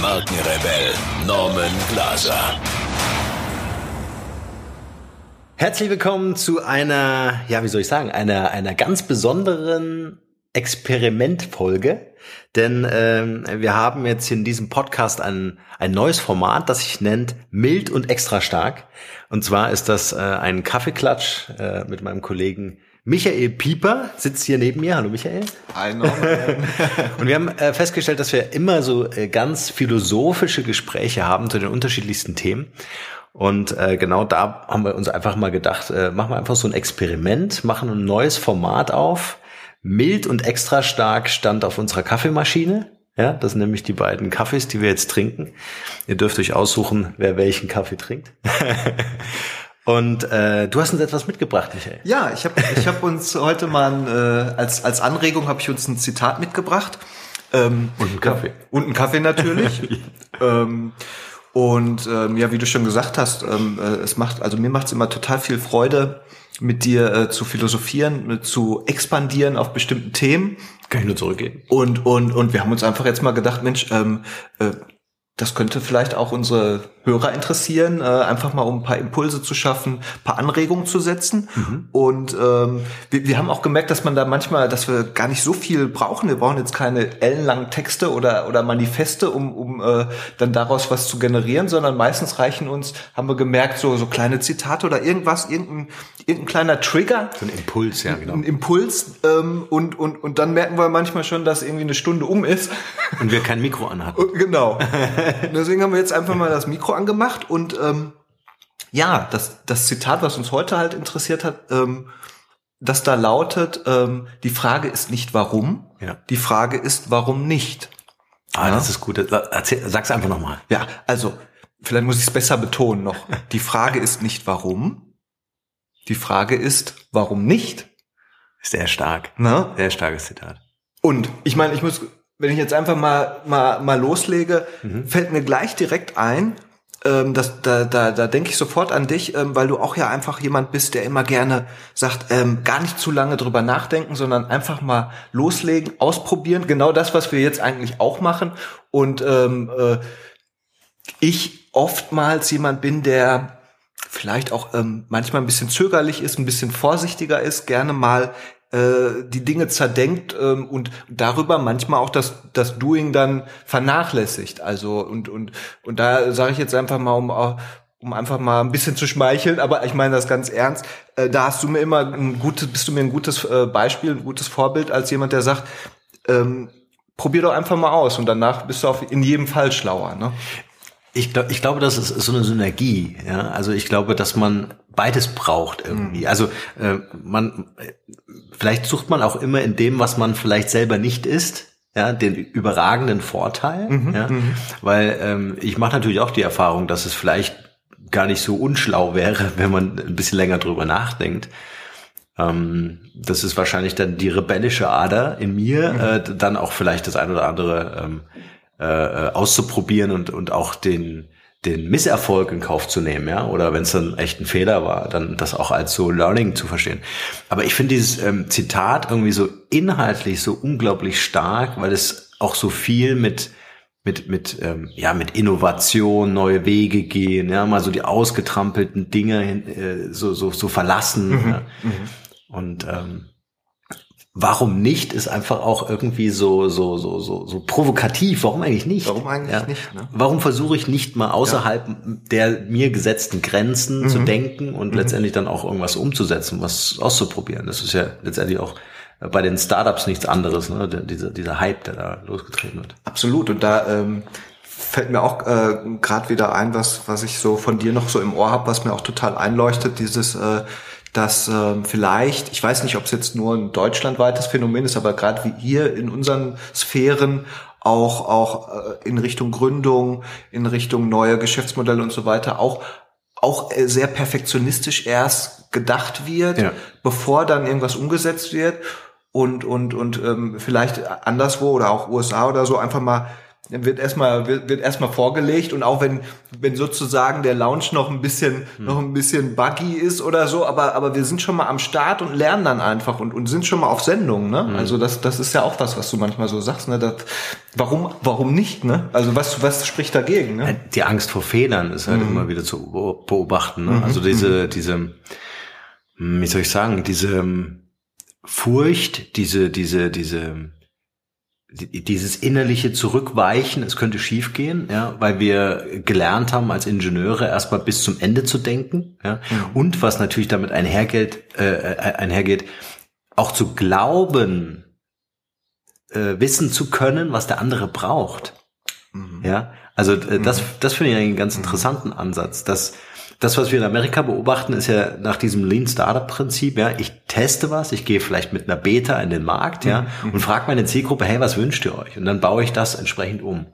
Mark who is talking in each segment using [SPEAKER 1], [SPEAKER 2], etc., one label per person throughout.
[SPEAKER 1] Markenrebell Norman Glaser.
[SPEAKER 2] Herzlich willkommen zu einer, ja, wie soll ich sagen, einer, einer ganz besonderen Experimentfolge. Denn ähm, wir haben jetzt in diesem Podcast ein, ein neues Format, das sich nennt Mild und extra stark. Und zwar ist das äh, ein Kaffeeklatsch äh, mit meinem Kollegen Michael Pieper sitzt hier neben mir. Hallo Michael.
[SPEAKER 3] Hi Norman.
[SPEAKER 2] und wir haben äh, festgestellt, dass wir immer so äh, ganz philosophische Gespräche haben zu den unterschiedlichsten Themen. Und äh, genau da haben wir uns einfach mal gedacht, machen wir einfach so ein Experiment, machen ein neues Format auf. Mild und extra stark stand auf unserer Kaffeemaschine. Ja, das sind nämlich die beiden Kaffees, die wir jetzt trinken. Ihr dürft euch aussuchen, wer welchen Kaffee trinkt. Und äh, du hast uns etwas mitgebracht, Michael.
[SPEAKER 3] Ja, ich habe ich hab uns heute mal ein, äh, als, als Anregung habe ich uns ein Zitat mitgebracht.
[SPEAKER 2] Ähm, und einen Kaffee.
[SPEAKER 3] Und einen Kaffee natürlich. ähm, und ähm, ja, wie du schon gesagt hast, ähm, äh, es macht, also mir macht es immer total viel Freude, mit dir äh, zu philosophieren, mit, zu expandieren auf bestimmten Themen.
[SPEAKER 2] Kann ich nur zurückgehen.
[SPEAKER 3] Und, und, und wir haben uns einfach jetzt mal gedacht, Mensch, ähm, äh, das könnte vielleicht auch unsere Hörer interessieren, äh, einfach mal um ein paar Impulse zu schaffen, paar Anregungen zu setzen. Mhm. Und ähm, wir, wir haben auch gemerkt, dass man da manchmal, dass wir gar nicht so viel brauchen. Wir brauchen jetzt keine ellenlangen Texte oder oder Manifeste, um, um äh, dann daraus was zu generieren, sondern meistens reichen uns, haben wir gemerkt, so so kleine Zitate oder irgendwas, irgendein, irgendein kleiner Trigger.
[SPEAKER 2] So ein Impuls, ja genau.
[SPEAKER 3] Ein Impuls ähm, und und und dann merken wir manchmal schon, dass irgendwie eine Stunde um ist
[SPEAKER 2] und wir kein Mikro anhatten.
[SPEAKER 3] Genau. Deswegen haben wir jetzt einfach mal das Mikro Mikro angemacht und ähm, ja, das, das Zitat, was uns heute halt interessiert hat, ähm, das da lautet, ähm, die Frage ist nicht warum, ja. die Frage ist warum nicht.
[SPEAKER 2] Ah, ja? das ist gut. Erzähl, sag's einfach nochmal.
[SPEAKER 3] Ja, also, vielleicht muss ich es besser betonen noch. Die Frage ist nicht warum, die Frage ist warum nicht.
[SPEAKER 2] Sehr stark. Ne? Sehr starkes Zitat.
[SPEAKER 3] Und ich meine, ich muss, wenn ich jetzt einfach mal, mal, mal loslege, mhm. fällt mir gleich direkt ein, ähm, das, da, da, da denke ich sofort an dich, ähm, weil du auch ja einfach jemand bist, der immer gerne sagt, ähm, gar nicht zu lange drüber nachdenken, sondern einfach mal loslegen, ausprobieren. Genau das, was wir jetzt eigentlich auch machen. Und ähm, äh, ich oftmals jemand bin, der vielleicht auch ähm, manchmal ein bisschen zögerlich ist, ein bisschen vorsichtiger ist, gerne mal äh, die Dinge zerdenkt ähm, und darüber manchmal auch das das Doing dann vernachlässigt. Also und und und da sage ich jetzt einfach mal um um einfach mal ein bisschen zu schmeicheln, aber ich meine das ganz ernst. Äh, da hast du mir immer ein gutes, bist du mir ein gutes äh, Beispiel, ein gutes Vorbild als jemand, der sagt, ähm, probier doch einfach mal aus und danach bist du auf in jedem Fall schlauer. Ne?
[SPEAKER 2] Ich, glaub, ich glaube, das ist so eine Synergie. Ja? Also ich glaube, dass man beides braucht irgendwie. Mhm. Also äh, man vielleicht sucht man auch immer in dem, was man vielleicht selber nicht ist, ja, den überragenden Vorteil. Mhm, ja? Mhm. Weil ähm, ich mache natürlich auch die Erfahrung, dass es vielleicht gar nicht so unschlau wäre, wenn man ein bisschen länger drüber nachdenkt. Ähm, das ist wahrscheinlich dann die rebellische Ader in mir, mhm. äh, dann auch vielleicht das ein oder andere ähm, äh, äh, auszuprobieren und, und auch den, den Misserfolg in Kauf zu nehmen, ja, oder wenn es dann echt ein Fehler war, dann das auch als so Learning zu verstehen. Aber ich finde dieses ähm, Zitat irgendwie so inhaltlich so unglaublich stark, weil es auch so viel mit mit mit ähm, ja mit Innovation, neue Wege gehen, ja, mal so die ausgetrampelten Dinge äh, so so so verlassen. Mhm, ja. Mhm. Und ähm, warum nicht, ist einfach auch irgendwie so, so, so, so, so provokativ. Warum eigentlich nicht?
[SPEAKER 3] Warum eigentlich ja? nicht? Ne?
[SPEAKER 2] Warum versuche ich nicht mal außerhalb ja. der mir gesetzten Grenzen mhm. zu denken und mhm. letztendlich dann auch irgendwas umzusetzen, was auszuprobieren? Das ist ja letztendlich auch bei den Startups nichts anderes, ne? dieser, dieser Hype, der da losgetreten wird.
[SPEAKER 3] Absolut. Und da ähm, fällt mir auch äh, gerade wieder ein, was, was ich so von dir noch so im Ohr habe, was mir auch total einleuchtet, dieses äh, dass äh, vielleicht, ich weiß nicht, ob es jetzt nur ein deutschlandweites Phänomen ist, aber gerade wie hier in unseren Sphären auch auch äh, in Richtung Gründung, in Richtung neue Geschäftsmodelle und so weiter auch auch äh, sehr perfektionistisch erst gedacht wird, ja. bevor dann irgendwas umgesetzt wird und und und ähm, vielleicht anderswo oder auch USA oder so einfach mal wird erstmal wird, wird erstmal vorgelegt und auch wenn wenn sozusagen der Lounge noch ein bisschen hm. noch ein bisschen buggy ist oder so, aber aber wir sind schon mal am Start und lernen dann einfach und und sind schon mal auf Sendung, ne? Hm. Also das das ist ja auch was, was du manchmal so sagst, ne? Das, warum warum nicht, ne? Also was was spricht dagegen, ne?
[SPEAKER 2] Die Angst vor Fehlern ist halt hm. immer wieder zu beobachten, ne? Also diese mhm. diese wie soll ich sagen, diese Furcht, diese diese diese dieses innerliche Zurückweichen, es könnte schiefgehen, ja, weil wir gelernt haben als Ingenieure erstmal bis zum Ende zu denken, ja, mhm. und was natürlich damit einhergeht, äh, äh, einhergeht, auch zu glauben, äh, wissen zu können, was der andere braucht, mhm. ja, also äh, das, mhm. das finde ich einen ganz mhm. interessanten Ansatz, dass das, was wir in Amerika beobachten, ist ja nach diesem Lean Startup Prinzip, ja, ich teste was, ich gehe vielleicht mit einer Beta in den Markt, ja, mhm. und frage meine Zielgruppe, hey, was wünscht ihr euch? Und dann baue ich das entsprechend um.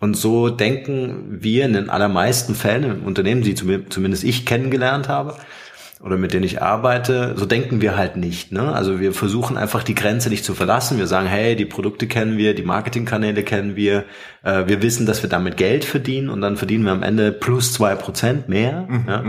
[SPEAKER 2] Und so denken wir in den allermeisten Fällen im Unternehmen, die zumindest ich kennengelernt habe, oder mit denen ich arbeite, so denken wir halt nicht. Ne? Also wir versuchen einfach die Grenze nicht zu verlassen. Wir sagen, hey, die Produkte kennen wir, die Marketingkanäle kennen wir, äh, wir wissen, dass wir damit Geld verdienen und dann verdienen wir am Ende plus zwei Prozent mehr. Mhm, ja?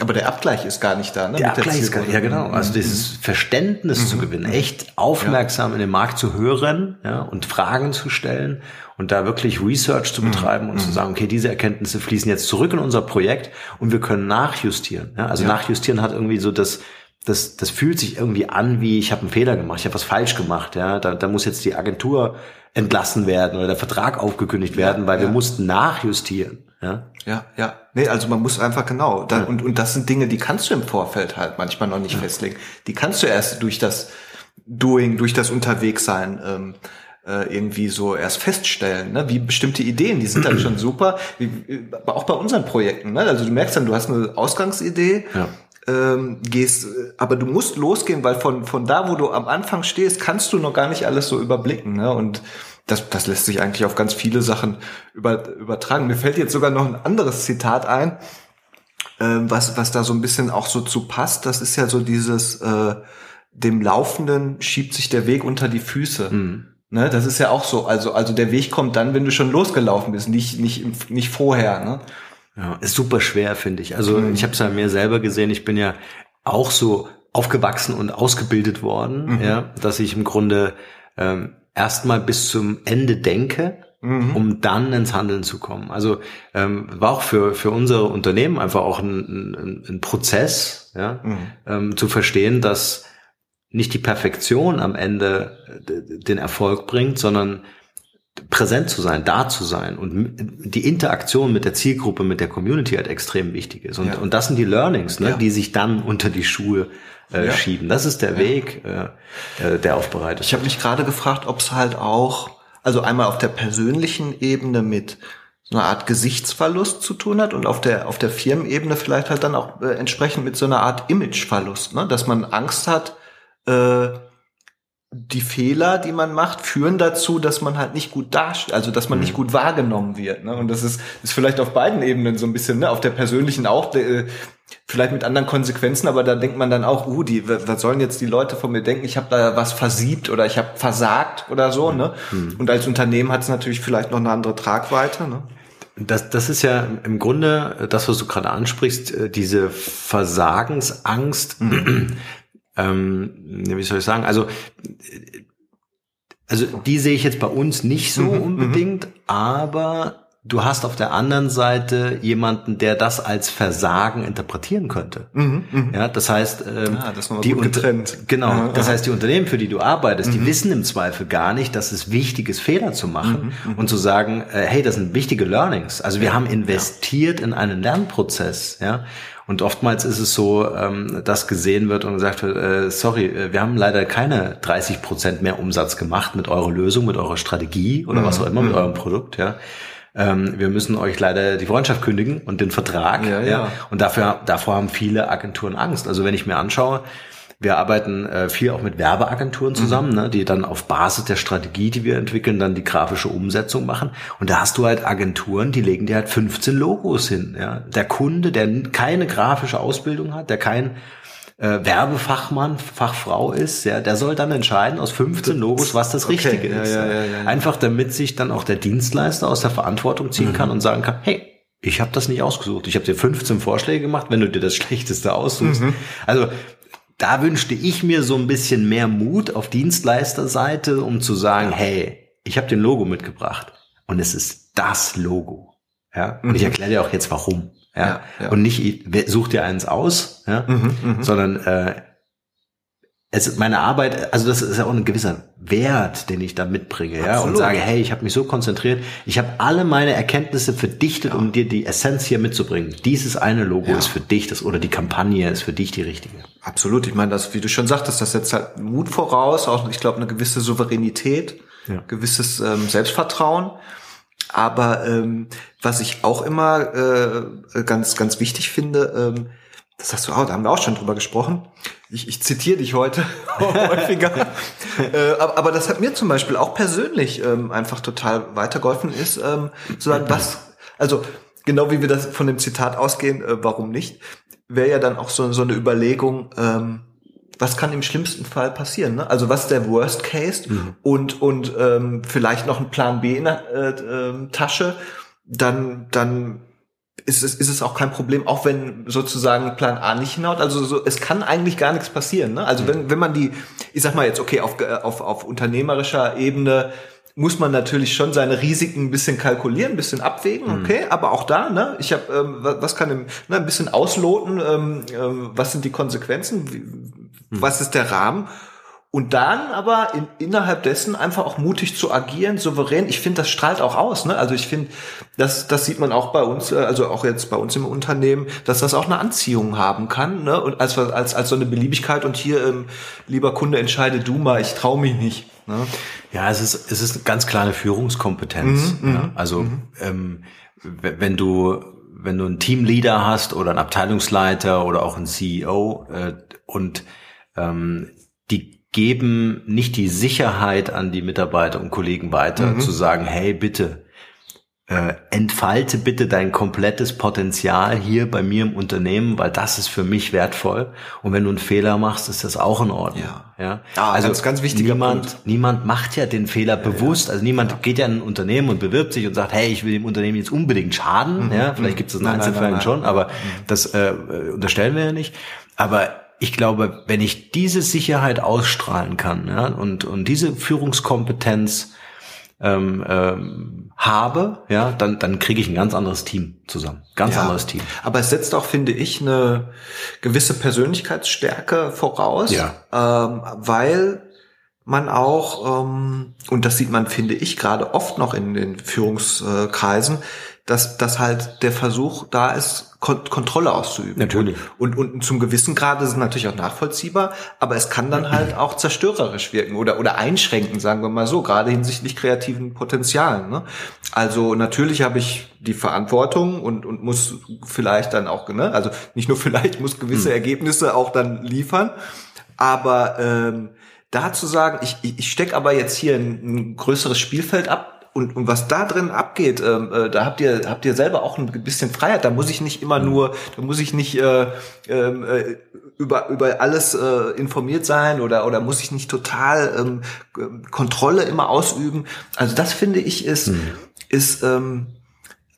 [SPEAKER 3] Mhm. Aber der Abgleich ist gar nicht da, ne?
[SPEAKER 2] Der Abgleich der ist gar nicht, ja genau. Also dieses mhm. Verständnis mhm. zu gewinnen, echt aufmerksam ja. in den Markt zu hören ja, und Fragen zu stellen und da wirklich Research zu mhm. betreiben mhm. und zu mhm. sagen, okay, diese Erkenntnisse fließen jetzt zurück in unser Projekt und wir können nachjustieren. Ja? Also ja. nachjustieren hat irgendwie so das, das, das fühlt sich irgendwie an, wie ich habe einen Fehler gemacht, ich habe was falsch gemacht. Ja, da, da muss jetzt die Agentur entlassen werden oder der Vertrag aufgekündigt werden, weil ja. wir mussten nachjustieren. Ja,
[SPEAKER 3] ja, ja. Nee, also man muss einfach genau. Da, ja. und, und das sind Dinge, die kannst du im Vorfeld halt manchmal noch nicht ja. festlegen. Die kannst du erst durch das Doing, durch das Unterwegssein ähm, äh, irgendwie so erst feststellen, ne? wie bestimmte Ideen, die sind dann schon super, wie, aber auch bei unseren Projekten. Ne? Also du merkst dann, du hast eine Ausgangsidee, ja. Ähm, gehst, aber du musst losgehen, weil von von da, wo du am Anfang stehst, kannst du noch gar nicht alles so überblicken. Ne? Und das, das lässt sich eigentlich auf ganz viele Sachen über, übertragen. Mir fällt jetzt sogar noch ein anderes Zitat ein, äh, was, was da so ein bisschen auch so zu passt. Das ist ja so dieses, äh, dem Laufenden schiebt sich der Weg unter die Füße. Mhm. Ne, das ist ja auch so. Also, also der Weg kommt dann, wenn du schon losgelaufen bist, nicht, nicht, nicht vorher. Ne?
[SPEAKER 2] Ja, ist super schwer, finde ich. Also mhm. ich habe es ja mir selber gesehen. Ich bin ja auch so aufgewachsen und ausgebildet worden, mhm. ja, dass ich im Grunde ähm, erstmal bis zum Ende denke, mhm. um dann ins Handeln zu kommen. Also ähm, war auch für für unser Unternehmen einfach auch ein, ein, ein Prozess, ja, mhm. ähm, zu verstehen, dass nicht die Perfektion am Ende äh, den Erfolg bringt, sondern präsent zu sein, da zu sein und die Interaktion mit der Zielgruppe, mit der Community halt extrem wichtig ist. Und, ja. und das sind die Learnings, ne, ja. die sich dann unter die Schuhe äh, ja. schieben. Das ist der Weg, äh, äh, der aufbereitet.
[SPEAKER 3] Ich habe mich gerade gefragt, ob es halt auch, also einmal auf der persönlichen Ebene mit so einer Art Gesichtsverlust zu tun hat und auf der auf der Firmenebene vielleicht halt dann auch äh, entsprechend mit so einer Art Imageverlust, ne? dass man Angst hat, äh, die Fehler, die man macht, führen dazu, dass man halt nicht gut dasteht, also dass man mhm. nicht gut wahrgenommen wird. Ne? Und das ist, ist vielleicht auf beiden Ebenen so ein bisschen, ne? auf der persönlichen auch, äh, vielleicht mit anderen Konsequenzen, aber da denkt man dann auch, uh, die, was sollen jetzt die Leute von mir denken, ich habe da was versiebt oder ich habe versagt oder so. Ne? Mhm. Und als Unternehmen hat es natürlich vielleicht noch eine andere Tragweite. Ne?
[SPEAKER 2] Das, das ist ja im Grunde das, was du gerade ansprichst, äh, diese Versagensangst. Mhm ähm, wie soll ich sagen, also also die sehe ich jetzt bei uns nicht so mhm, mhm. unbedingt, aber du hast auf der anderen Seite jemanden, der das als Versagen interpretieren könnte. Mhm, mh. Ja, das heißt, ähm, ah, das die getrennt. Genau, ja, das heißt, die Unternehmen, für die du arbeitest, mhm. die wissen im Zweifel gar nicht, dass es wichtig ist, Fehler zu machen mhm, mhm. und zu sagen, äh, hey, das sind wichtige Learnings. Also wir ja, haben investiert ja. in einen Lernprozess, ja. Und oftmals ist es so, ähm, dass gesehen wird und gesagt wird, äh, sorry, äh, wir haben leider keine 30 Prozent mehr Umsatz gemacht mit eurer Lösung, mit eurer Strategie oder mhm. was auch immer, mit mhm. eurem Produkt, ja. Ähm, wir müssen euch leider die Freundschaft kündigen und den Vertrag. Ja, ja. ja. Und dafür, davor haben viele Agenturen Angst. Also wenn ich mir anschaue, wir arbeiten äh, viel auch mit Werbeagenturen zusammen, ne, die dann auf Basis der Strategie, die wir entwickeln, dann die grafische Umsetzung machen. Und da hast du halt Agenturen, die legen dir halt 15 Logos hin. Ja. Der Kunde, der keine grafische Ausbildung hat, der kein äh, Werbefachmann, Fachfrau ist, ja, der soll dann entscheiden aus 15 Logos, was das
[SPEAKER 3] Okay,
[SPEAKER 2] Richtige ist.
[SPEAKER 3] ja, ja, ja.
[SPEAKER 2] Einfach damit sich dann auch der Dienstleister aus der Verantwortung ziehen
[SPEAKER 3] Mhm.
[SPEAKER 2] kann und sagen kann, hey, ich habe das nicht ausgesucht. Ich habe dir 15 Vorschläge gemacht, wenn du dir das Schlechteste aussuchst.
[SPEAKER 3] Mhm.
[SPEAKER 2] Also da wünschte ich mir so ein bisschen mehr Mut auf Dienstleisterseite, um zu sagen, hey, ich habe den Logo mitgebracht und es ist das Logo. Ja, und ich erkläre dir auch jetzt warum. Ja,
[SPEAKER 3] Mhm. Ja, ja.
[SPEAKER 2] und nicht such dir eins aus, ja,
[SPEAKER 3] Mhm,
[SPEAKER 2] sondern äh, es ist meine Arbeit, also das ist ja auch ein gewisser Wert, den ich da mitbringe, ja, und
[SPEAKER 3] Absolut.
[SPEAKER 2] sage, hey, ich habe mich so konzentriert, ich habe alle meine Erkenntnisse verdichtet, um dir die Essenz hier mitzubringen. Dieses eine Logo
[SPEAKER 3] Ja.
[SPEAKER 2] ist für dich, das oder die Kampagne ist für dich die richtige.
[SPEAKER 3] Absolut. Ich meine, das, wie du schon sagtest, das setzt halt Mut voraus, auch, ich glaube, eine gewisse Souveränität,
[SPEAKER 2] Ja.
[SPEAKER 3] gewisses ähm, Selbstvertrauen. Aber ähm, was ich auch immer äh, ganz, ganz wichtig finde, ähm, das hast du auch, da haben wir auch schon drüber gesprochen. Ich, ich zitiere dich heute häufiger. äh, aber, aber das hat mir zum Beispiel auch persönlich ähm, einfach total weitergeholfen, ist ähm, zu sagen, was, also genau wie wir das von dem Zitat ausgehen, äh, warum nicht, wäre ja dann auch so, so eine Überlegung, ähm, was kann im schlimmsten Fall passieren? Ne? Also was ist der Worst Case und und ähm, vielleicht noch ein Plan B in der äh, ähm, Tasche, dann dann ist es, ist es auch kein Problem, auch wenn sozusagen Plan A nicht hinhaut. Also so, es kann eigentlich gar nichts passieren. Ne? Also wenn, wenn man die, ich sag mal jetzt, okay, auf, äh, auf, auf unternehmerischer Ebene muss man natürlich schon seine Risiken ein bisschen kalkulieren, ein bisschen abwägen, okay, aber auch da, ne, ich habe, ähm, was, was kann im, ne, ein bisschen ausloten, ähm, ähm, was sind die Konsequenzen, wie, was ist der Rahmen und dann aber in, innerhalb dessen einfach auch mutig zu agieren, souverän. Ich finde, das strahlt auch aus. Ne? Also ich finde, das, das sieht man auch bei uns, äh, also auch jetzt bei uns im Unternehmen, dass das auch eine Anziehung haben kann. Ne? Und als, als, als so eine Beliebigkeit und hier, ähm, lieber Kunde, entscheide du mal, ich traue mich nicht. Ne?
[SPEAKER 2] Ja, es ist, es ist eine ganz kleine Führungskompetenz. ja. Also ähm, w- wenn du wenn du einen Teamleader hast oder einen Abteilungsleiter oder auch einen CEO äh, und ähm, die geben nicht die Sicherheit an die Mitarbeiter und Kollegen weiter, zu sagen, hey, bitte, äh, entfalte bitte dein komplettes Potenzial hier bei mir im Unternehmen, weil das ist für mich wertvoll. Und wenn du einen Fehler machst, ist das auch in Ordnung.
[SPEAKER 3] Ja.
[SPEAKER 2] Ja,
[SPEAKER 3] Ah, ganz, ganz wichtiger
[SPEAKER 2] niemand,
[SPEAKER 3] Punkt.
[SPEAKER 2] niemand macht ja den Fehler bewusst. Also niemand geht ja in ein Unternehmen und bewirbt sich und sagt, hey, ich will dem Unternehmen jetzt unbedingt schaden. Ja, vielleicht gibt es das in
[SPEAKER 3] Mhm.
[SPEAKER 2] Einzelfällen schon, aber das äh, äh, unterstellen wir ja nicht. Aber ich glaube, wenn ich diese Sicherheit ausstrahlen kann ja, und, und diese Führungskompetenz ähm, ähm, habe, ja, dann, dann kriege ich ein ganz anderes Team zusammen. Ganz
[SPEAKER 3] Ja.
[SPEAKER 2] anderes Team.
[SPEAKER 3] Aber es setzt auch, finde ich, eine gewisse Persönlichkeitsstärke voraus,
[SPEAKER 2] Ja.
[SPEAKER 3] ähm, weil man auch, ähm, und das sieht man, finde ich, gerade oft noch in den Führungskreisen, dass, dass halt der Versuch da ist, Kon Kontrolle auszuüben.
[SPEAKER 2] Natürlich.
[SPEAKER 3] Und, und zum gewissen Grade ist es natürlich auch nachvollziehbar, aber es kann dann halt auch zerstörerisch wirken oder, oder einschränken, sagen wir mal so, gerade hinsichtlich kreativen Potenzialen. Ne? Also natürlich habe ich die Verantwortung und, und muss vielleicht dann auch, ne? also nicht nur vielleicht, muss gewisse Ergebnisse auch dann liefern, aber ähm, da zu sagen, ich, ich, ich stecke aber jetzt hier ein, ein größeres Spielfeld ab, und, und was da drin abgeht, ähm, äh, da habt ihr habt ihr selber auch ein bisschen Freiheit. Da muss ich nicht immer nur, da muss ich nicht äh, ähm, äh, über über alles äh, informiert sein oder oder muss ich nicht total ähm, Kontrolle immer ausüben. Also das finde ich ist ist ähm,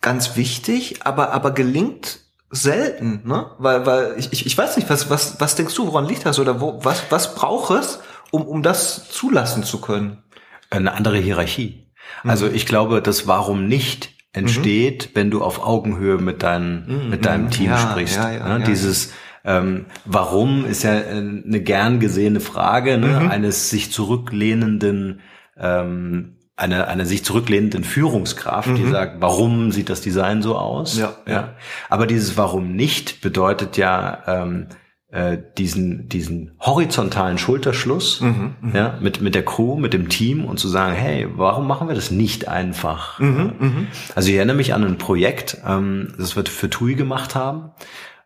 [SPEAKER 3] ganz wichtig, aber aber gelingt selten, ne? Weil weil ich, ich, ich weiß nicht, was was was denkst du, woran liegt das oder wo was was braucht es, um um das zulassen zu können?
[SPEAKER 2] Eine andere Hierarchie. Also ich glaube, das Warum nicht entsteht, wenn du auf Augenhöhe mit, dein, mit deinem Team
[SPEAKER 3] Ja,
[SPEAKER 2] sprichst.
[SPEAKER 3] ja, ja,
[SPEAKER 2] ne?
[SPEAKER 3] ja,
[SPEAKER 2] Dieses ähm, Warum ist ja äh, eine gern gesehene Frage ne?
[SPEAKER 3] Mhm.
[SPEAKER 2] eines sich zurücklehnenden ähm, eine, eine sich zurücklehnenden Führungskraft, die sagt, warum sieht das Design so aus?
[SPEAKER 3] Mhm. Ja, ja.
[SPEAKER 2] Aber dieses Warum nicht bedeutet ja ähm, äh, diesen, diesen horizontalen Schulterschluss
[SPEAKER 3] Mhm,
[SPEAKER 2] ja, mit, mit der Crew, mit dem Team und zu sagen, hey, warum machen wir das nicht einfach?
[SPEAKER 3] Mhm,
[SPEAKER 2] also ich erinnere mich an ein Projekt, ähm, das wir für TUI gemacht haben.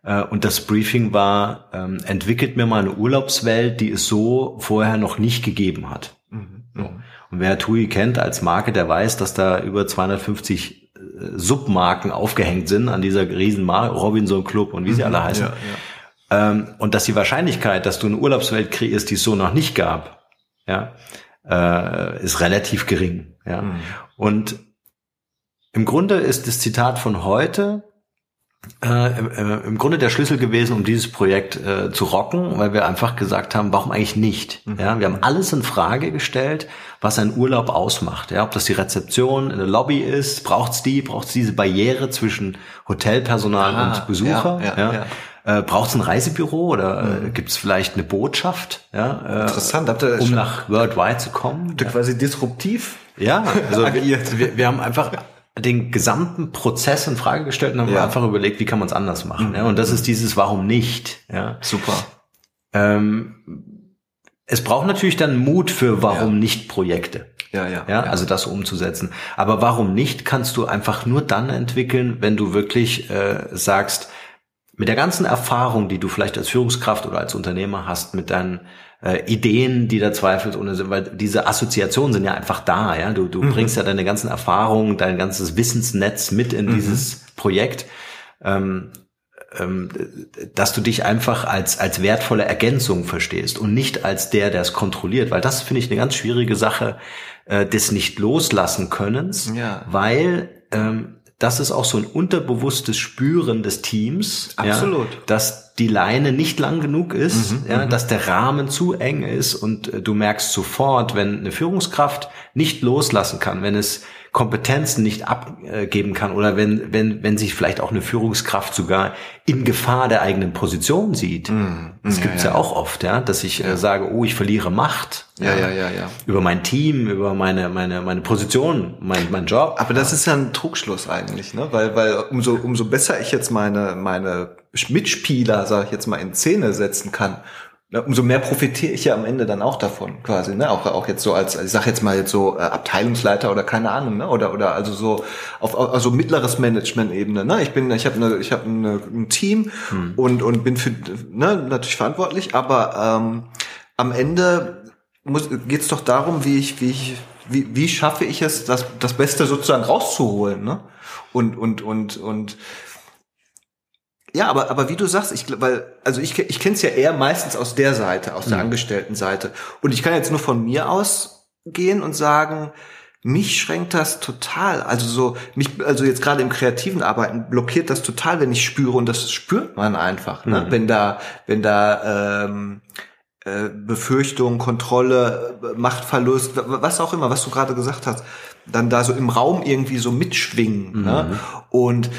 [SPEAKER 2] Äh, und das Briefing war, ähm, entwickelt mir mal eine Urlaubswelt, die es so vorher noch nicht gegeben hat. Mhm. So. Und wer TUI kennt als Marke, der weiß, dass da über 250 äh, Submarken aufgehängt sind an dieser riesen Marke, Robinson Club und wie sie mhm. alle heißen. Ja, ja. Ähm, und dass die Wahrscheinlichkeit, dass du eine Urlaubswelt kreierst, die es so noch nicht gab, ja, äh, ist relativ gering. Ja. Mhm. Und im Grunde ist das Zitat von heute äh, im, im Grunde der Schlüssel gewesen, um dieses Projekt äh, zu rocken, weil wir einfach gesagt haben, warum eigentlich nicht? Mhm. Ja, wir haben alles in Frage gestellt, was ein Urlaub ausmacht. Ja, ob das die Rezeption in der Lobby ist, braucht's die, braucht's diese Barriere zwischen Hotelpersonal ah, und Besucher? Ja, ja, ja. Äh, braucht's ein Reisebüro oder äh, mhm. gibt's vielleicht eine Botschaft? Ja,
[SPEAKER 3] äh, Interessant, habt ihr
[SPEAKER 2] um nach Worldwide zu kommen?
[SPEAKER 3] Habt ihr quasi disruptiv
[SPEAKER 2] ja, also wir, wir, wir haben einfach den gesamten Prozess in Frage gestellt und haben ja. einfach überlegt, wie kann man es anders machen. Mhm. Ja? Und das ist dieses Warum nicht. Ja?
[SPEAKER 3] Super.
[SPEAKER 2] Ähm, es braucht natürlich dann Mut für Warum ja. nicht Projekte.
[SPEAKER 3] Ja, ja,
[SPEAKER 2] ja, also das umzusetzen. Aber warum nicht, kannst du einfach nur dann entwickeln, wenn du wirklich äh, sagst, mit der ganzen Erfahrung, die du vielleicht als Führungskraft oder als Unternehmer hast, mit deinen äh, Ideen, die da zweifelsohne sind, weil diese Assoziationen sind ja einfach da, ja. Du, du mhm. bringst ja deine ganzen Erfahrungen, dein ganzes Wissensnetz mit in mhm. dieses Projekt. Ähm, ähm, dass du dich einfach als, als wertvolle Ergänzung verstehst und nicht als der, der es kontrolliert, weil das finde ich eine ganz schwierige Sache äh, des nicht loslassen Könnens, ja. weil ähm, das ist auch so ein unterbewusstes Spüren des Teams.
[SPEAKER 3] Absolut.
[SPEAKER 2] Ja, dass die Leine nicht lang genug ist, mhm, ja, mhm. dass der Rahmen zu eng ist und äh, du merkst sofort, wenn eine Führungskraft nicht loslassen kann, wenn es Kompetenzen nicht abgeben kann oder wenn, wenn, wenn sich vielleicht auch eine Führungskraft sogar in Gefahr der eigenen Position sieht. Mm, das ja, gibt's ja, ja, auch oft, ja, dass ich äh, ja. sage, oh, ich verliere Macht.
[SPEAKER 3] Ja, ja, ja, ja.
[SPEAKER 2] Über mein Team, über meine, meine, meine Position, mein, mein Job.
[SPEAKER 3] Aber das ist ja ein Trugschluss eigentlich, ne? Weil, weil umso, umso besser ich jetzt meine, meine Mitspieler, sag ich jetzt mal, in Szene setzen kann, Ne, umso mehr profitiere ich ja am Ende dann auch davon, quasi, ne? Auch, auch jetzt so als, ich sag jetzt mal jetzt so äh, Abteilungsleiter oder keine Ahnung, ne? Oder oder also so auf also mittleres Management-Ebene, ne? Ich bin, ich habe eine, ich habe ein Team hm. und und bin für ne natürlich verantwortlich, aber ähm, am Ende muss geht's doch darum, wie ich wie ich wie, wie schaffe ich es, das das Beste sozusagen rauszuholen, ne? Und und und und ja, aber, aber wie du sagst, ich, weil, also ich, ich kenne es ja eher meistens aus der Seite, aus der mhm. Angestelltenseite. Und ich kann jetzt nur von mir ausgehen und sagen, mich schränkt das total. Also so, mich, also jetzt gerade im kreativen Arbeiten blockiert das total, wenn ich spüre, und das spürt man einfach, ne? Mhm. wenn da, wenn da ähm, äh, Befürchtung, Kontrolle, Machtverlust, was auch immer, was du gerade gesagt hast, dann da so im Raum irgendwie so mitschwingen. Ne? Mhm. Ne? Und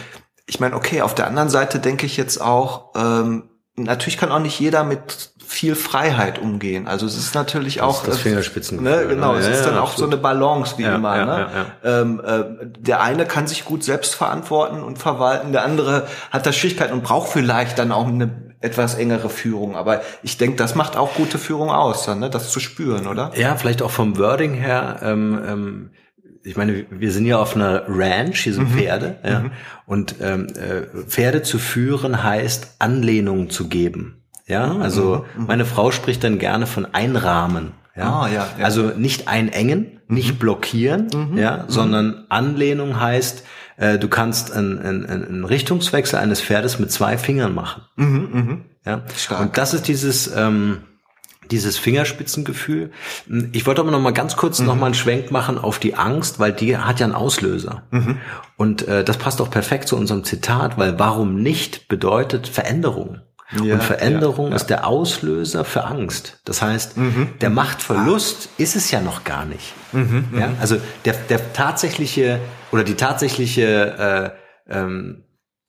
[SPEAKER 3] ich meine, okay, auf der anderen Seite denke ich jetzt auch, ähm, natürlich kann auch nicht jeder mit viel Freiheit umgehen. Also es ist natürlich
[SPEAKER 2] das
[SPEAKER 3] auch
[SPEAKER 2] ist das Fingerspitzen.
[SPEAKER 3] Ne, genau, ne? es ja, ist dann ja, auch absolut. so eine Balance wie ja, immer. ne? Ähm, äh, der eine kann sich gut selbst verantworten und verwalten, der andere hat da Schwierigkeiten und braucht vielleicht dann auch eine etwas engere Führung. Aber ich denke, das macht auch gute Führung aus, dann, ne? das zu spüren, oder?
[SPEAKER 2] Ja, vielleicht auch vom Wording her. Ähm, ähm ich meine, wir sind ja auf einer Ranch, hier sind mhm. Pferde, ja. Mhm. Und ähm, äh, Pferde zu führen heißt Anlehnung zu geben. Ja, mhm. also mhm. meine Frau spricht dann gerne von Einrahmen. Ja? Ah, ja, ja. Also nicht einengen, nicht mhm. blockieren, mhm. ja, sondern Anlehnung heißt, äh, du kannst einen, einen, einen Richtungswechsel eines Pferdes mit zwei Fingern machen. Ja? Stark. Und das ist dieses ähm, dieses Fingerspitzengefühl. Ich wollte aber noch mal ganz kurz mhm. noch mal einen Schwenk machen auf die Angst, weil die hat ja einen Auslöser. Mhm. Und äh, das passt auch perfekt zu unserem Zitat, weil warum nicht bedeutet Veränderung. Ja, und Veränderung ja, ja. ist der Auslöser für Angst. Das heißt, mhm. der Machtverlust ist es ja noch gar nicht. Mhm, ja? Mhm. Also der, der tatsächliche oder die tatsächliche äh, ähm,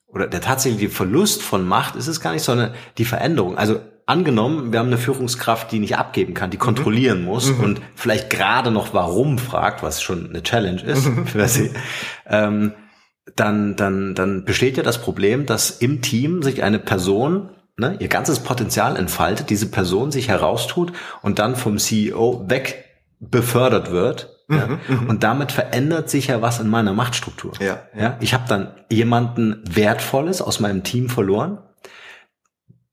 [SPEAKER 2] oder der tatsächliche Verlust von Macht ist es gar nicht, sondern die Veränderung. Also angenommen, wir haben eine Führungskraft, die nicht abgeben kann, die mhm. kontrollieren muss mhm. und vielleicht gerade noch warum fragt, was schon eine Challenge ist mhm. für sie, ähm, dann, dann, dann besteht ja das Problem, dass im Team sich eine Person ne, ihr ganzes Potenzial entfaltet, diese Person sich heraustut und dann vom CEO weg befördert wird. Mhm, ja, mhm. und damit verändert sich ja was in meiner Machtstruktur. Ja, ja. ja ich habe dann jemanden Wertvolles aus meinem Team verloren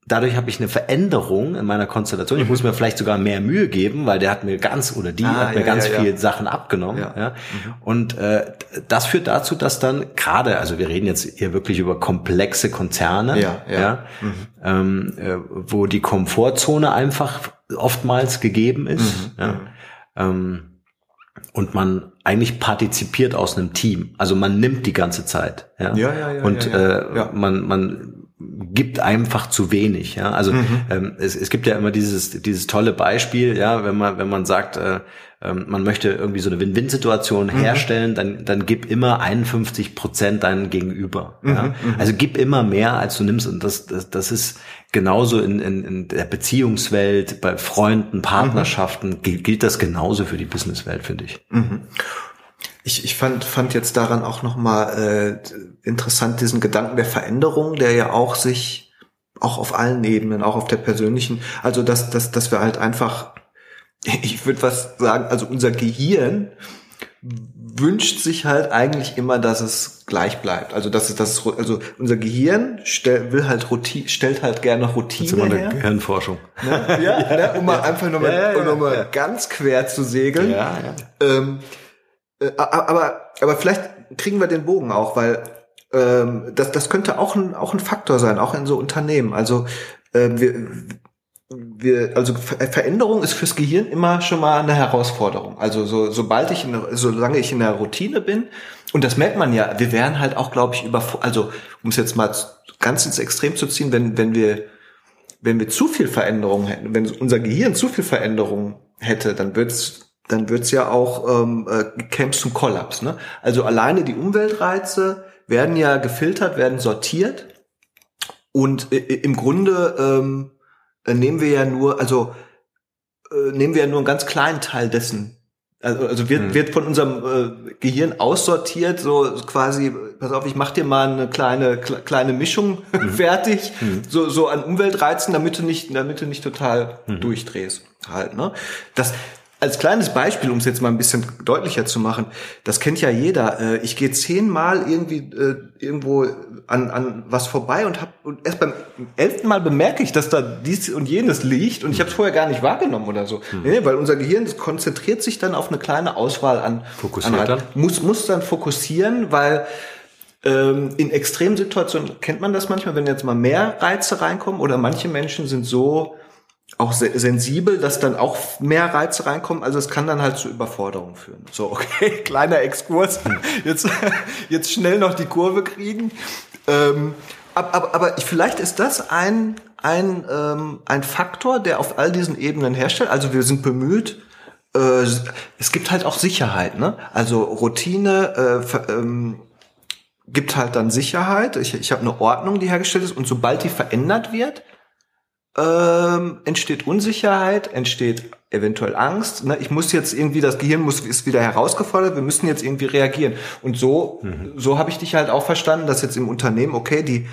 [SPEAKER 2] dadurch habe ich eine Veränderung in meiner Konstellation. Ich muss mir vielleicht sogar mehr Mühe geben, weil der hat mir ganz oder die
[SPEAKER 3] Ah,
[SPEAKER 2] hat mir
[SPEAKER 3] ja,
[SPEAKER 2] ganz
[SPEAKER 3] ja, ja.
[SPEAKER 2] viel Sachen abgenommen.
[SPEAKER 3] Ja.
[SPEAKER 2] Ja. Und äh, das führt dazu, dass dann gerade, also wir reden jetzt hier wirklich über komplexe Konzerne,
[SPEAKER 3] Ja, ja.
[SPEAKER 2] Ähm, äh, wo die Komfortzone einfach oftmals gegeben ist.
[SPEAKER 3] Mhm,
[SPEAKER 2] Ja. Ähm, und man eigentlich partizipiert aus einem Team. Also man nimmt die ganze Zeit. Ja,
[SPEAKER 3] Ja, ja, ja,
[SPEAKER 2] Und
[SPEAKER 3] ja, ja.
[SPEAKER 2] Äh,
[SPEAKER 3] Ja.
[SPEAKER 2] man, man gibt einfach zu wenig. Ja, also
[SPEAKER 3] Mhm.
[SPEAKER 2] ähm, es, es gibt ja immer dieses dieses tolle Beispiel, ja, wenn man wenn man sagt, äh, ähm, man möchte irgendwie so eine Win-Win-Situation
[SPEAKER 3] Mhm.
[SPEAKER 2] herstellen, dann dann gib immer 51 Prozent deinem Gegenüber.
[SPEAKER 3] Mhm,
[SPEAKER 2] Ja? Also gib immer mehr, als du nimmst. Und das das, das ist genauso in, in, in der Beziehungswelt, bei Freunden, Partnerschaften
[SPEAKER 3] Mhm.
[SPEAKER 2] gilt, gilt das genauso für die Businesswelt, finde ich.
[SPEAKER 3] Ich, ich fand, fand jetzt daran auch nochmal äh, interessant diesen Gedanken der Veränderung, der ja auch sich auch auf allen Ebenen, auch auf der persönlichen, also dass, dass, dass wir halt einfach, ich würde was sagen, also unser Gehirn wünscht sich halt eigentlich immer, dass es gleich bleibt. Also dass es das, also unser Gehirn stell, will halt Routine, stellt halt gerne
[SPEAKER 2] Das ist
[SPEAKER 3] Routine
[SPEAKER 2] immer eine
[SPEAKER 3] her.
[SPEAKER 2] Gehirnforschung.
[SPEAKER 3] Ne? Ja, ne? um mal einfach nochmal
[SPEAKER 2] Ja, ja, ja,
[SPEAKER 3] um noch mal
[SPEAKER 2] ja.
[SPEAKER 3] ganz quer zu segeln.
[SPEAKER 2] ja.
[SPEAKER 3] Ähm, äh, aber, aber vielleicht kriegen wir den Bogen auch, weil ähm, das, das könnte auch ein, auch ein Faktor sein, auch in so Unternehmen. Also ähm, wir, wir, also Ver Veränderung ist fürs Gehirn immer schon mal eine Herausforderung. Also so, sobald ich, in, solange ich in der Routine bin, und das merkt man ja, wir wären halt auch, glaube ich, über, also um es jetzt mal ganz ins Extrem zu ziehen, wenn, wenn wir wenn wir zu viel Veränderung hätten, wenn unser Gehirn zu viel Veränderung hätte, dann wird's dann wird's ja auch ähm, äh, kämpft zum Kollaps. Ne? Also alleine die Umweltreize werden ja gefiltert, werden sortiert und äh, im Grunde ähm, äh, nehmen wir ja nur, also äh, nehmen wir ja nur einen ganz kleinen Teil dessen. Also, also wird,
[SPEAKER 2] Mhm.
[SPEAKER 3] wird von unserem äh, Gehirn aussortiert, so quasi, pass auf, ich mach dir mal eine kleine kle- kleine Mischung fertig, so so an Umweltreizen, damit du nicht, damit du nicht total durchdrehst, halt. Ne? Das als kleines Beispiel, um es jetzt mal ein bisschen deutlicher zu machen, das kennt ja jeder. Äh, Ich gehe zehnmal irgendwie äh, irgendwo an, an was vorbei und hab und erst beim elften Mal bemerke ich, dass da dies und jenes liegt und ich habe es vorher gar nicht wahrgenommen oder so. Nee, weil unser Gehirn konzentriert sich dann auf eine kleine Auswahl an,
[SPEAKER 2] Fokussiert
[SPEAKER 3] an
[SPEAKER 2] dann?
[SPEAKER 3] muss muss dann fokussieren, weil ähm, in Extremsituationen kennt man das manchmal, wenn jetzt mal mehr Reize reinkommen oder manche Menschen sind so auch se sensibel, dass dann auch mehr Reize reinkommen. Also es kann dann halt zu Überforderung führen. So, okay, kleiner Exkurs. Jetzt, jetzt schnell noch die Kurve kriegen. Ähm, aber, aber, aber ich, vielleicht ist das ein, ein, ähm, ein Faktor, der auf all diesen Ebenen herstellt. Also wir sind bemüht, äh, es gibt halt auch Sicherheit, ne? Also Routine äh, ähm, gibt halt dann Sicherheit. Ich, ich habe eine Ordnung, die hergestellt ist, und sobald die verändert wird, ähm, entsteht Unsicherheit, entsteht eventuell Angst. Ne? Ich muss jetzt irgendwie, das Gehirn muss ist wieder herausgefordert, wir müssen jetzt irgendwie reagieren. Und so, so habe ich dich halt auch verstanden, dass jetzt im Unternehmen, okay, die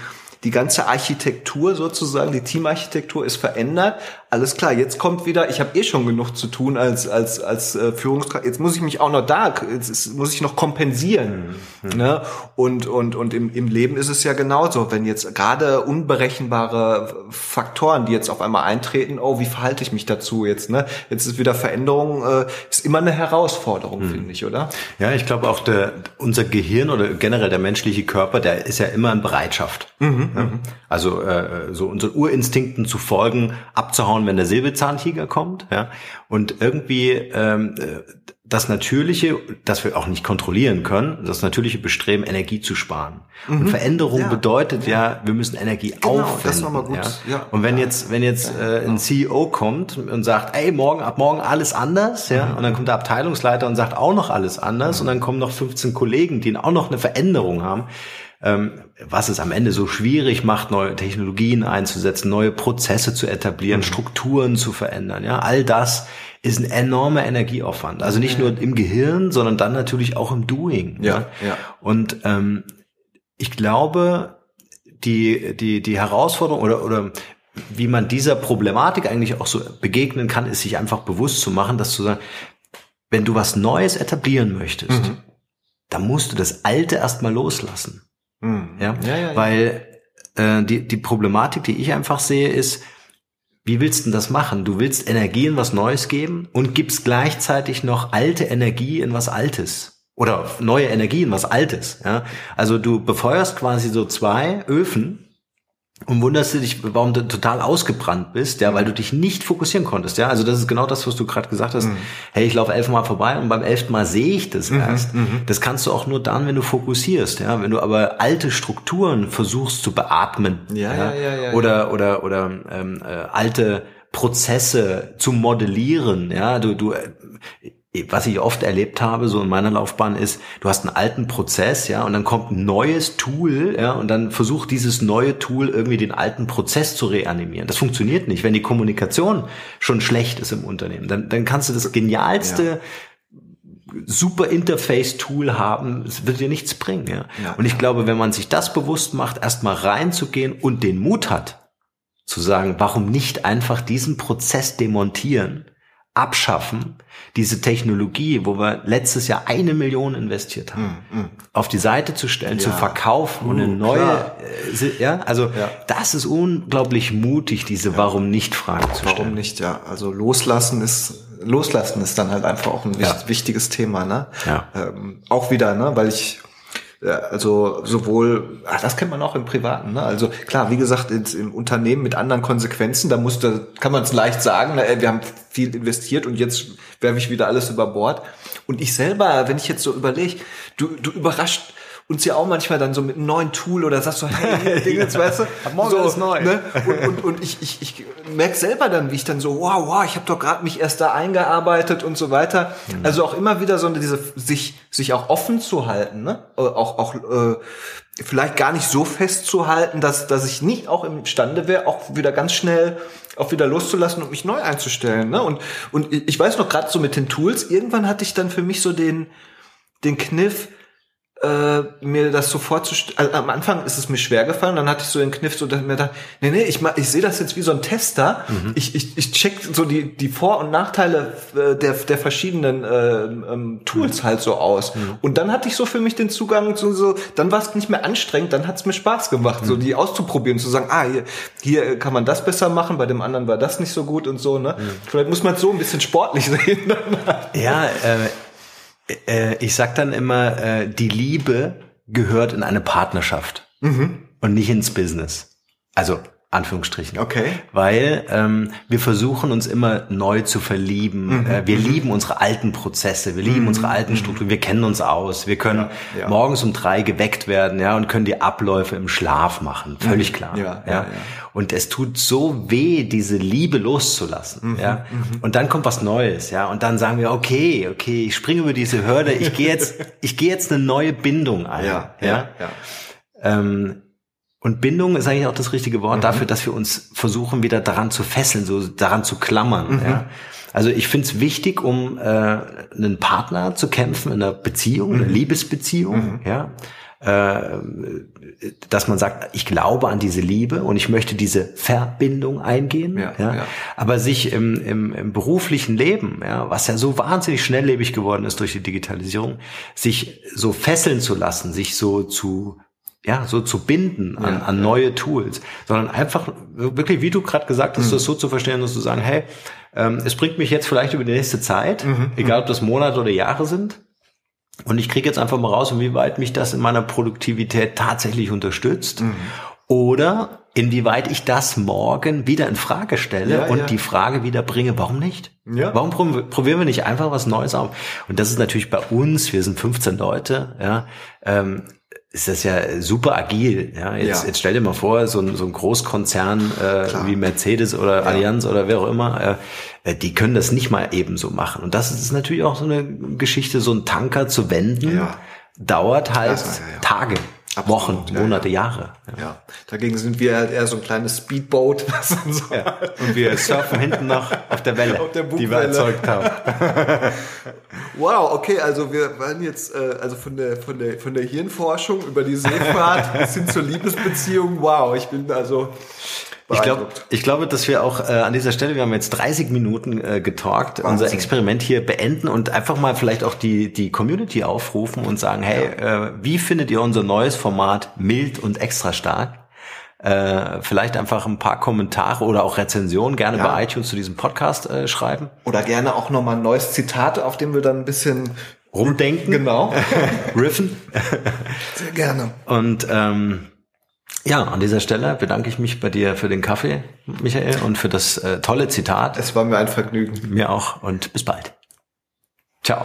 [SPEAKER 3] die ganze Architektur sozusagen, die Teamarchitektur ist verändert. Alles klar, jetzt kommt wieder, ich habe eh schon genug zu tun als als als äh, Führungskraft. Jetzt muss ich mich auch noch da, jetzt ist, muss ich noch kompensieren. Ne? Und und und im, im Leben ist es ja genauso, wenn jetzt gerade unberechenbare Faktoren, die jetzt auf einmal eintreten, oh, wie verhalte ich mich dazu jetzt? Ne? Jetzt ist wieder Veränderung, äh, ist immer eine Herausforderung, finde ich, oder?
[SPEAKER 2] Ja, ich glaube auch der, unser Gehirn oder generell der menschliche Körper, der ist ja immer in Bereitschaft. ja? Also äh, so unseren Urinstinkten zu folgen, abzuhauen, wenn der Säbelzahntiger kommt. Ja? Und irgendwie ähm, äh, das Natürliche, das wir auch nicht kontrollieren können, das natürliche Bestreben, Energie zu sparen. Und Veränderung
[SPEAKER 3] Ja,
[SPEAKER 2] bedeutet ja. wir müssen Energie
[SPEAKER 3] Genau,
[SPEAKER 2] aufwenden.
[SPEAKER 3] das noch mal gut.
[SPEAKER 2] Ja?
[SPEAKER 3] Ja.
[SPEAKER 2] Und wenn jetzt, wenn jetzt äh, ein CEO kommt und sagt, ey, morgen, ab morgen alles anders, ja, und dann kommt der Abteilungsleiter und sagt auch noch alles anders, und dann kommen noch 15 Kollegen, die auch noch eine Veränderung haben, was es am Ende so schwierig macht, neue Technologien einzusetzen, neue Prozesse zu etablieren, Strukturen zu verändern, ja, all das ist ein enormer Energieaufwand. Also nicht nur im Gehirn, sondern dann natürlich auch im Doing.
[SPEAKER 3] Ja, ja.
[SPEAKER 2] Und ähm, ich glaube, die, die, die Herausforderung oder, oder wie man dieser Problematik eigentlich auch so begegnen kann, ist sich einfach bewusst zu machen, dass zu sagen, wenn du was Neues etablieren möchtest, dann musst du das Alte erstmal loslassen.
[SPEAKER 3] Mhm.
[SPEAKER 2] Ja?
[SPEAKER 3] Ja, ja.
[SPEAKER 2] Weil äh, die, die Problematik, die ich einfach sehe, ist, wie willst du denn das machen? Du willst Energie in was Neues geben und gibst gleichzeitig noch alte Energie in was Altes. Oder neue Energie in was Altes. Ja? Also du befeuerst quasi so zwei Öfen und wunderst du dich, warum du total ausgebrannt bist, ja, weil du dich nicht fokussieren konntest, ja. Also das ist genau das, was du gerade gesagt hast. Mhm. Hey, ich laufe elfmal vorbei und beim elften Mal sehe ich das mhm. erst. Mhm. Das kannst du auch nur dann, wenn du fokussierst, ja. Wenn du aber alte Strukturen versuchst zu beatmen,
[SPEAKER 3] ja, ja, ja, ja
[SPEAKER 2] oder ja. oder oder ähm, äh, alte Prozesse zu modellieren, ja. Du du was ich oft erlebt habe, so in meiner Laufbahn ist, du hast einen alten Prozess, ja, und dann kommt ein neues Tool, ja, und dann versucht dieses neue Tool irgendwie den alten Prozess zu reanimieren. Das funktioniert nicht. Wenn die Kommunikation schon schlecht ist im Unternehmen, dann, dann kannst du das genialste ja super Interface-Tool haben, es wird dir nichts bringen. Ja? ja und ich glaube, wenn man sich das bewusst macht, erstmal reinzugehen und den Mut hat, zu sagen, warum nicht einfach diesen Prozess demontieren abschaffen, diese Technologie, wo wir letztes Jahr eine Million investiert haben, mm, mm. auf die Seite zu stellen, ja. zu verkaufen uh, und eine neue, äh, ja, also ja. das ist unglaublich mutig, diese ja. Warum nicht Frage zu stellen.
[SPEAKER 3] Warum nicht, ja. Also loslassen ist, loslassen ist dann halt einfach auch ein wichtiges Thema, ne? Ja. Ähm, auch wieder, ne, weil ich also sowohl, ach, das kennt man auch im Privaten, ne? Also klar, wie gesagt, ins, im Unternehmen mit anderen Konsequenzen, da muss, da kann man es leicht sagen, na, wir haben viel investiert und jetzt werfe ich wieder alles über Bord. Und ich selber, wenn ich jetzt so überlege, du, du überrascht uns ja auch manchmal dann so mit einem neuen Tool oder sagst so, hey, Ding jetzt, weißt du?
[SPEAKER 2] Ab morgen
[SPEAKER 3] so,
[SPEAKER 2] alles neu.
[SPEAKER 3] Ne? Und, und, und ich, ich, ich merke selber dann, wie ich dann so, wow, wow, ich habe doch gerade mich erst da eingearbeitet und so weiter. Mhm. Also auch immer wieder so diese, sich, sich auch offen zu halten, ne? Äh, auch, auch äh, vielleicht gar nicht so festzuhalten, dass, dass ich nicht auch imstande wäre, auch wieder ganz schnell auch wieder loszulassen und mich neu einzustellen. Ne? Und, und ich weiß noch gerade so mit den Tools, irgendwann hatte ich dann für mich so den, den Kniff, äh, mir das so vorzustellen. Also am Anfang ist es mir schwer gefallen, dann hatte ich so den Kniff, so dass ich mir dachte, nee, nee, ich, ich sehe das jetzt wie so ein Tester. Mhm. Ich, ich, ich check so die, die Vor- und Nachteile äh, der, der verschiedenen äh, ähm, Tools mhm. halt so aus. Mhm. Und dann hatte ich so für mich den Zugang zu so, dann war es nicht mehr anstrengend, dann hat es mir Spaß gemacht, so mhm. die auszuprobieren, zu sagen, ah, hier, hier kann man das besser machen, bei dem anderen war das nicht so gut und so. Ne? Mhm. Vielleicht muss man es so ein bisschen sportlich sehen.
[SPEAKER 2] ja, äh, äh, ich sag dann immer, äh, die Liebe gehört in eine Partnerschaft mhm. und nicht ins Business. Also Anführungsstrichen.
[SPEAKER 3] Okay.
[SPEAKER 2] Weil ähm, wir versuchen uns immer neu zu verlieben. Mhm. Äh, wir mhm. lieben unsere alten Prozesse, wir lieben mhm. unsere alten mhm. Strukturen, wir kennen uns aus. Wir können ja, ja. morgens um drei geweckt werden, ja, und können die Abläufe im Schlaf machen. Völlig mhm. klar. Ja, ja, Und es tut so weh, diese Liebe loszulassen. Mhm. Ja. Und dann kommt was Neues, ja. Und dann sagen wir, okay, okay, ich springe über diese Hürde, ich gehe jetzt, ich gehe jetzt eine neue Bindung ein. Ja, ja. ja. Ähm, und Bindung ist eigentlich auch das richtige Wort mhm. dafür, dass wir uns versuchen, wieder daran zu fesseln, so daran zu klammern. Mhm. Ja. Also ich finde es wichtig, um äh, einen Partner zu kämpfen in einer Beziehung, mhm. einer Liebesbeziehung, mhm. ja, äh, dass man sagt, ich glaube an diese Liebe und ich möchte diese Verbindung eingehen. Ja, ja. ja. Aber sich im, im, im beruflichen Leben, ja, was ja so wahnsinnig schnelllebig geworden ist durch die Digitalisierung, sich so fesseln zu lassen, sich so zu ja, so zu binden an, ja, an neue ja. Tools, sondern einfach wirklich, wie du gerade gesagt hast, mhm. das so zu verstehen, dass du sagen, hey, ähm, es bringt mich jetzt vielleicht über die nächste Zeit, mhm. egal ob das Monate oder Jahre sind, und ich kriege jetzt einfach mal raus, inwieweit mich das in meiner Produktivität tatsächlich unterstützt. Mhm. Oder inwieweit ich das morgen wieder in Frage stelle ja, und ja. die Frage wieder bringe, warum nicht? Ja. Warum probieren wir nicht einfach was Neues auf? Und das ist natürlich bei uns, wir sind 15 Leute, ja, ähm, ist das ja super agil. Ja, jetzt, ja. jetzt stell dir mal vor, so ein, so ein Großkonzern äh, wie Mercedes oder ja. Allianz oder wer auch immer, äh, äh, die können das nicht mal ebenso machen. Und das ist natürlich auch so eine Geschichte, so ein Tanker zu wenden, ja. dauert halt Tage. Absolut, Wochen, Monate, ja. Jahre.
[SPEAKER 3] Ja. ja. dagegen sind wir halt eher so ein kleines Speedboat.
[SPEAKER 2] so ja. Und wir surfen hinten noch auf der Welle, auf der die wir erzeugt haben.
[SPEAKER 3] wow, okay, also wir waren jetzt äh, also von der von der von der Hirnforschung über die Seefahrt bis hin zur Liebesbeziehung. Wow, ich bin also
[SPEAKER 2] ich glaube, ich glaube, dass wir auch äh, an dieser Stelle, wir haben jetzt 30 Minuten äh, getalkt, Wahnsinn. unser Experiment hier beenden und einfach mal vielleicht auch die die Community aufrufen und sagen, hey, ja. äh, wie findet ihr unser neues Format mild und extra stark? Äh, vielleicht einfach ein paar Kommentare oder auch Rezensionen gerne
[SPEAKER 3] Ja.
[SPEAKER 2] bei iTunes zu diesem Podcast äh, schreiben.
[SPEAKER 3] Oder gerne auch nochmal ein neues Zitat, auf dem wir dann ein bisschen
[SPEAKER 2] Rumdenken,
[SPEAKER 3] genau.
[SPEAKER 2] riffen.
[SPEAKER 3] Sehr gerne.
[SPEAKER 2] Und ähm, ja, an dieser Stelle bedanke ich mich bei dir für den Kaffee, Michael, und für das äh, tolle Zitat.
[SPEAKER 3] Es war mir ein Vergnügen.
[SPEAKER 2] Mir auch und bis bald. Ciao.